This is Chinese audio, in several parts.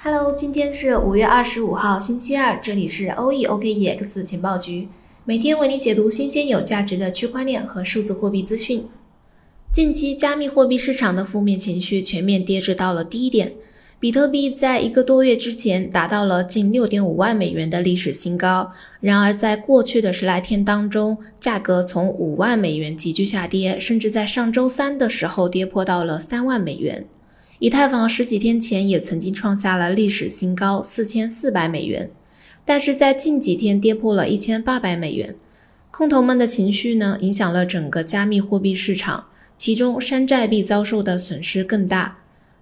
Hello，今天是五月二十五号，星期二，这里是 OE OKEX 情报局，每天为你解读新鲜有价值的区块链和数字货币资讯。近期加密货币市场的负面情绪全面跌至到了低点，比特币在一个多月之前达到了近六点五万美元的历史新高，然而在过去的十来天当中，价格从五万美元急剧下跌，甚至在上周三的时候跌破到了三万美元。以太坊十几天前也曾经创下了历史新高四千四百美元，但是在近几天跌破了一千八百美元。空头们的情绪呢，影响了整个加密货币市场，其中山寨币遭受的损失更大。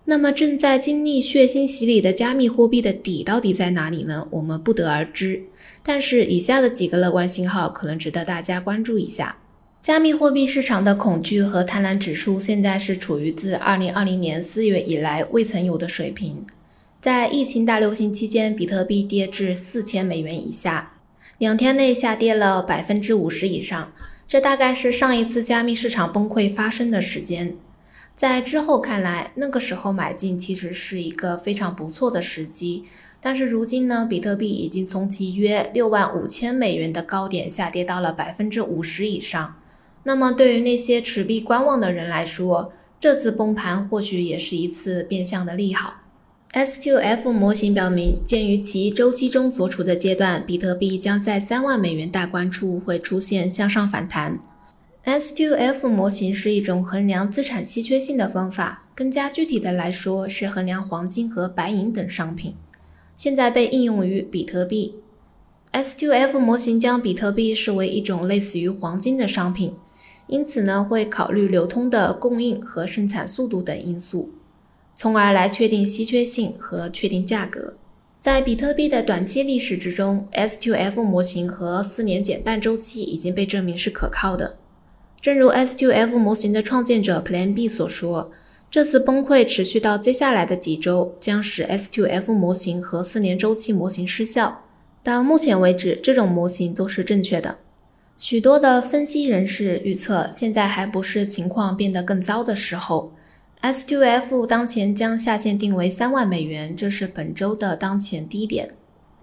那么正在经历血腥洗礼的加密货币的底到底在哪里呢？我们不得而知。但是以下的几个乐观信号可能值得大家关注一下。加密货币市场的恐惧和贪婪指数现在是处于自2020年4月以来未曾有的水平。在疫情大流行期间，比特币跌至四千美元以下，两天内下跌了百分之五十以上，这大概是上一次加密市场崩溃发生的时间。在之后看来，那个时候买进其实是一个非常不错的时机。但是如今呢，比特币已经从其约六万五千美元的高点下跌到了百分之五十以上。那么，对于那些持币观望的人来说，这次崩盘或许也是一次变相的利好。S2F 模型表明，鉴于其周期中所处的阶段，比特币将在三万美元大关处会出现向上反弹。S2F 模型是一种衡量资产稀缺性的方法，更加具体的来说，是衡量黄金和白银等商品。现在被应用于比特币。S2F 模型将比特币视为一种类似于黄金的商品。因此呢，会考虑流通的供应和生产速度等因素，从而来确定稀缺性和确定价格。在比特币的短期历史之中，S2F 模型和四年减半周期已经被证明是可靠的。正如 S2F 模型的创建者 Plan B 所说，这次崩溃持续到接下来的几周，将使 S2F 模型和四年周期模型失效。到目前为止，这种模型都是正确的。许多的分析人士预测，现在还不是情况变得更糟的时候。S2F 当前将下限定为三万美元，这是本周的当前低点。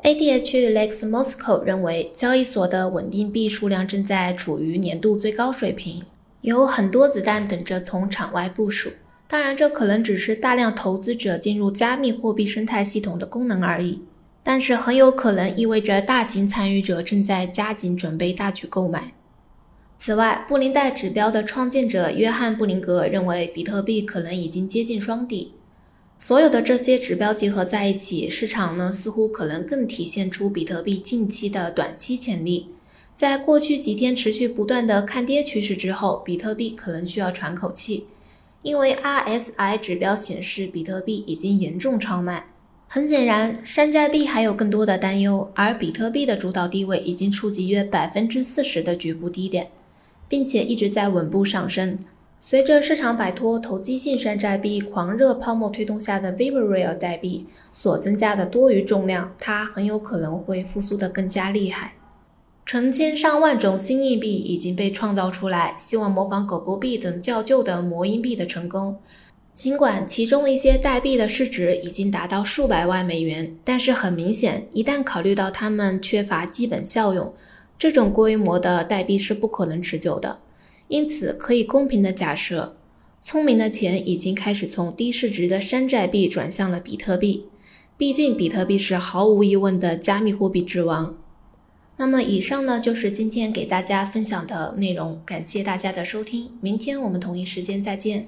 ADH Lex Moscow 认为，交易所的稳定币数量正在处于年度最高水平，有很多子弹等着从场外部署。当然，这可能只是大量投资者进入加密货币生态系统的功能而已。但是很有可能意味着大型参与者正在加紧准备大举购买。此外，布林带指标的创建者约翰·布林格认为，比特币可能已经接近双底。所有的这些指标结合在一起，市场呢似乎可能更体现出比特币近期的短期潜力。在过去几天持续不断的看跌趋势之后，比特币可能需要喘口气，因为 RSI 指标显示比特币已经严重超卖。很显然，山寨币还有更多的担忧，而比特币的主导地位已经触及约百分之四十的局部低点，并且一直在稳步上升。随着市场摆脱投机性山寨币狂热泡沫推动下的 Vivreal 代币所增加的多余重量，它很有可能会复苏得更加厉害。成千上万种新硬币已经被创造出来，希望模仿狗狗币等较旧的魔音币的成功。尽管其中一些代币的市值已经达到数百万美元，但是很明显，一旦考虑到它们缺乏基本效用，这种规模的代币是不可能持久的。因此，可以公平的假设，聪明的钱已经开始从低市值的山寨币转向了比特币。毕竟，比特币是毫无疑问的加密货币之王。那么，以上呢就是今天给大家分享的内容，感谢大家的收听，明天我们同一时间再见。